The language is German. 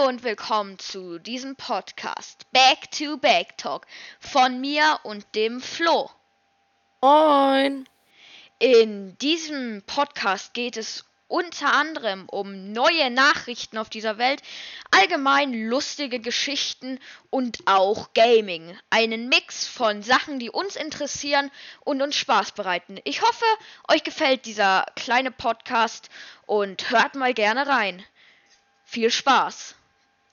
Hallo und willkommen zu diesem Podcast Back to Back Talk von mir und dem Flo. Moin. In diesem Podcast geht es unter anderem um neue Nachrichten auf dieser Welt, allgemein lustige Geschichten und auch Gaming. Einen Mix von Sachen, die uns interessieren und uns Spaß bereiten. Ich hoffe, euch gefällt dieser kleine Podcast und hört mal gerne rein. Viel Spaß!